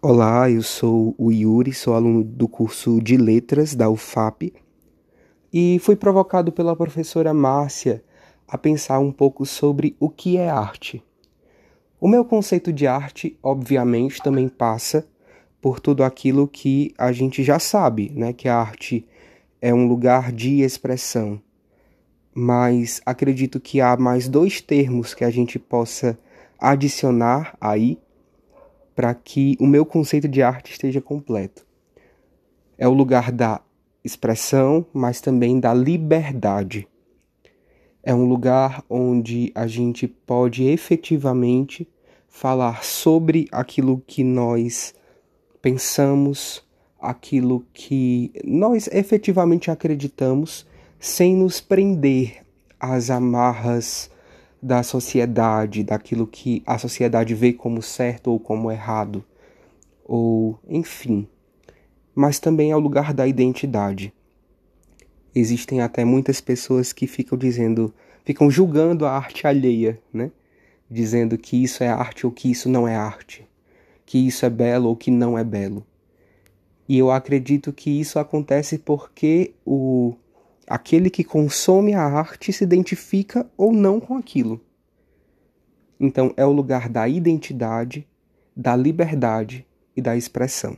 Olá, eu sou o Yuri, sou aluno do curso de Letras da UFAP e fui provocado pela professora Márcia a pensar um pouco sobre o que é arte. O meu conceito de arte, obviamente, também passa por tudo aquilo que a gente já sabe, né? Que a arte é um lugar de expressão. Mas acredito que há mais dois termos que a gente possa adicionar aí para que o meu conceito de arte esteja completo. É o lugar da expressão, mas também da liberdade. É um lugar onde a gente pode efetivamente falar sobre aquilo que nós pensamos, aquilo que nós efetivamente acreditamos, sem nos prender às amarras da sociedade, daquilo que a sociedade vê como certo ou como errado, ou enfim. Mas também é o lugar da identidade. Existem até muitas pessoas que ficam dizendo, ficam julgando a arte alheia, né? Dizendo que isso é arte ou que isso não é arte, que isso é belo ou que não é belo. E eu acredito que isso acontece porque o aquele que consome a arte se identifica ou não com aquilo. Então é o lugar da identidade, da liberdade e da expressão.